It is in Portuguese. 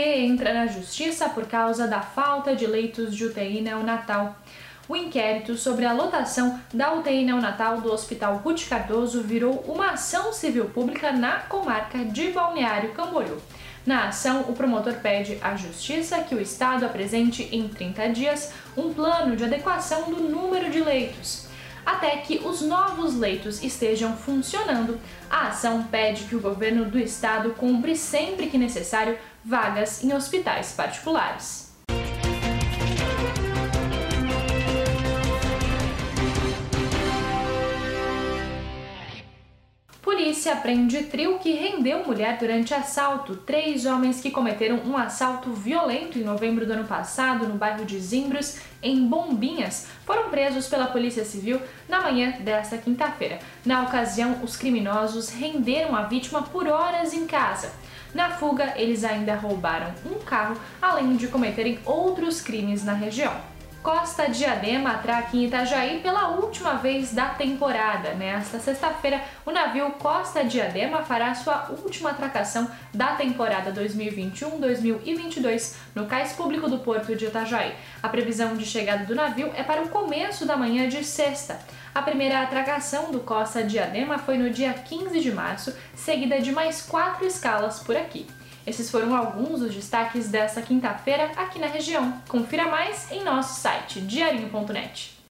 entra na justiça por causa da falta de leitos de UTI neonatal. O inquérito sobre a lotação da UTI neonatal do Hospital Ruth Cardoso virou uma ação civil pública na comarca de Balneário Camboriú. Na ação, o promotor pede à Justiça que o Estado apresente em 30 dias um plano de adequação do número de leitos. Até que os novos leitos estejam funcionando, a ação pede que o governo do estado cumpre sempre que necessário vagas em hospitais particulares. Polícia prende trio que rendeu mulher durante assalto. Três homens que cometeram um assalto violento em novembro do ano passado no bairro de Zimbros, em Bombinhas, foram presos pela Polícia Civil na manhã desta quinta-feira. Na ocasião, os criminosos renderam a vítima por horas em casa. Na fuga, eles ainda roubaram um carro, além de cometerem outros crimes na região. Costa Diadema atraca em Itajaí pela última vez da temporada. Nesta sexta-feira, o navio Costa Diadema fará sua última atracação da temporada 2021-2022 no cais público do porto de Itajaí. A previsão de chegada do navio é para o começo da manhã de sexta. A primeira atracação do Costa Diadema foi no dia 15 de março, seguida de mais quatro escalas por aqui. Esses foram alguns dos destaques desta quinta-feira aqui na região. Confira mais em nosso site diarinho.net.